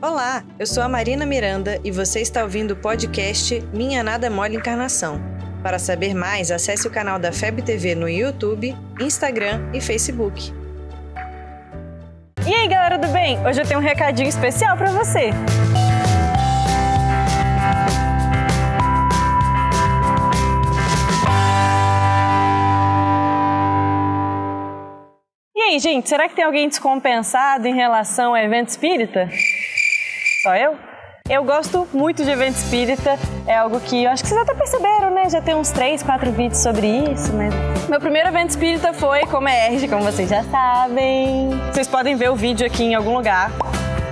Olá, eu sou a Marina Miranda e você está ouvindo o podcast Minha Nada Mole Encarnação. Para saber mais, acesse o canal da FEB TV no YouTube, Instagram e Facebook. E aí, galera do bem? Hoje eu tenho um recadinho especial para você. E aí, gente, será que tem alguém descompensado em relação ao evento espírita? Só eu? Eu gosto muito de evento espírita, é algo que eu acho que vocês até perceberam, né? Já tem uns 3, 4 vídeos sobre isso, mas. Meu primeiro evento espírita foi Comerge, como vocês já sabem. Vocês podem ver o vídeo aqui em algum lugar,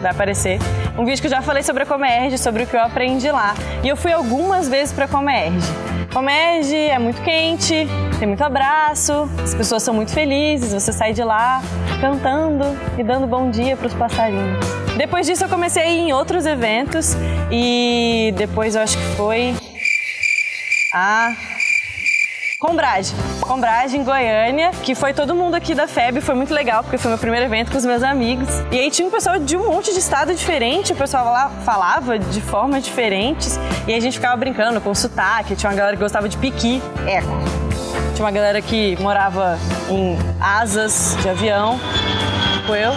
vai aparecer. Um vídeo que eu já falei sobre a Comerge, sobre o que eu aprendi lá. E eu fui algumas vezes para Comerge. Comerge é muito quente, tem muito abraço, as pessoas são muito felizes, você sai de lá cantando e dando bom dia para os passarinhos. Depois disso eu comecei a ir em outros eventos e depois eu acho que foi a Combrage. Combrage em Goiânia, que foi todo mundo aqui da FEB, foi muito legal, porque foi meu primeiro evento com os meus amigos. E aí tinha um pessoal de um monte de estado diferente, o pessoal lá falava de formas diferentes, e a gente ficava brincando com sotaque, tinha uma galera que gostava de piqui, eco. Tinha uma galera que morava em asas de avião, tipo eu.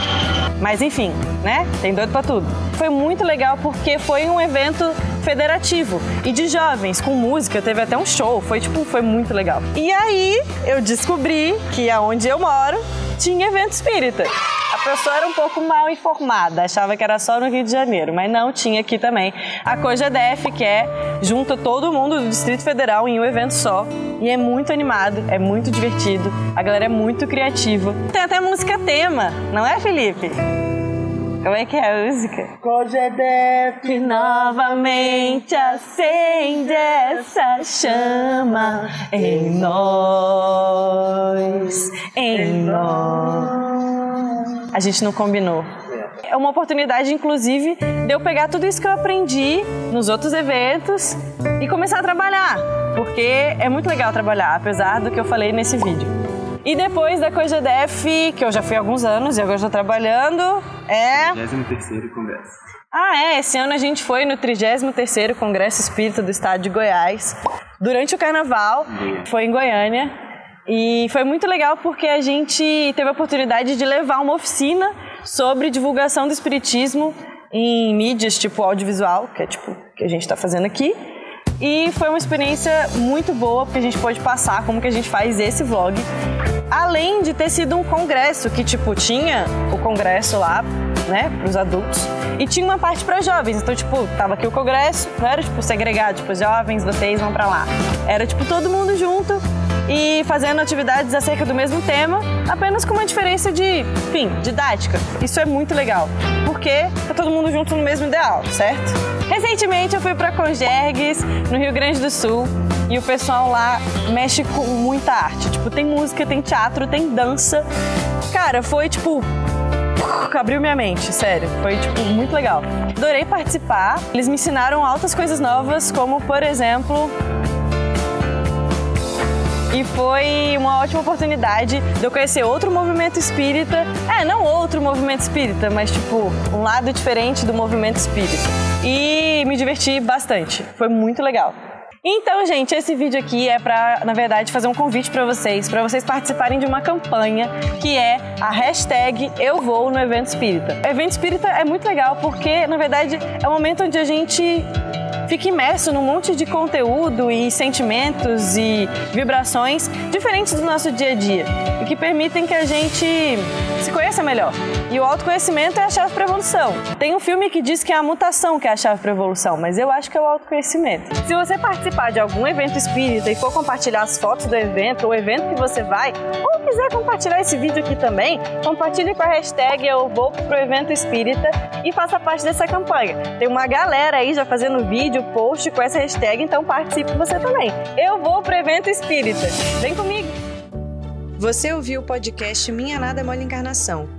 Mas enfim, né? Tem doido pra tudo. Foi muito legal porque foi um evento federativo e de jovens com música, teve até um show, foi tipo, foi muito legal. E aí eu descobri que aonde eu moro tinha evento espírita. A pessoa era um pouco mal informada, achava que era só no Rio de Janeiro, mas não, tinha aqui também. A COJADEF, que é junta todo mundo do Distrito Federal em um evento só. E é muito animado, é muito divertido, a galera é muito criativa. Tem até música tema, não é, Felipe? Como é que é a música? Cogedef novamente acende essa chama em nós, em nós. A gente não combinou. É uma oportunidade, inclusive, de eu pegar tudo isso que eu aprendi nos outros eventos e começar a trabalhar, porque é muito legal trabalhar, apesar do que eu falei nesse vídeo. E depois da COGEDEF, que eu já fui há alguns anos e agora estou trabalhando, é... 33º Congresso. Ah, é. Esse ano a gente foi no 33º Congresso Espírita do Estado de Goiás. Durante o Carnaval, foi em Goiânia. E foi muito legal porque a gente teve a oportunidade de levar uma oficina sobre divulgação do Espiritismo em mídias tipo audiovisual, que é tipo o que a gente está fazendo aqui. E foi uma experiência muito boa, porque a gente pôde passar como que a gente faz esse vlog. Além de ter sido um congresso, que tipo, tinha o congresso lá, né, pros adultos. E tinha uma parte para jovens, então tipo, tava aqui o congresso, não era tipo segregado, tipo, jovens, vocês vão para lá. Era tipo todo mundo junto e fazendo atividades acerca do mesmo tema, apenas com uma diferença de, enfim, didática. Isso é muito legal, porque tá todo mundo junto no mesmo ideal, certo? Recentemente eu fui para Congergues, no Rio Grande do Sul, e o pessoal lá mexe com muita arte. Tipo, tem música, tem teatro, tem dança. Cara, foi tipo abriu minha mente, sério. Foi, tipo, muito legal. Adorei participar. Eles me ensinaram altas coisas novas, como, por exemplo, e foi uma ótima oportunidade de eu conhecer outro movimento espírita. É, não outro movimento espírita, mas tipo, um lado diferente do movimento espírita. E me diverti bastante. Foi muito legal. Então, gente, esse vídeo aqui é para, na verdade, fazer um convite para vocês, para vocês participarem de uma campanha que é a hashtag Eu Vou no Evento Espírita. O evento Espírita é muito legal porque, na verdade, é um momento onde a gente fica imerso num monte de conteúdo e sentimentos e vibrações diferentes do nosso dia a dia e que permitem que a gente se melhor. E o autoconhecimento é a chave para evolução. Tem um filme que diz que é a mutação que é a chave para evolução, mas eu acho que é o autoconhecimento. Se você participar de algum evento espírita e for compartilhar as fotos do evento ou evento que você vai, ou quiser compartilhar esse vídeo aqui também, compartilhe com a hashtag Eu Vou Pro Evento Espírita e faça parte dessa campanha. Tem uma galera aí já fazendo vídeo, post com essa hashtag, então participe você também. Eu vou pro evento espírita. Vem comigo! Você ouviu o podcast Minha Nada Mole Encarnação.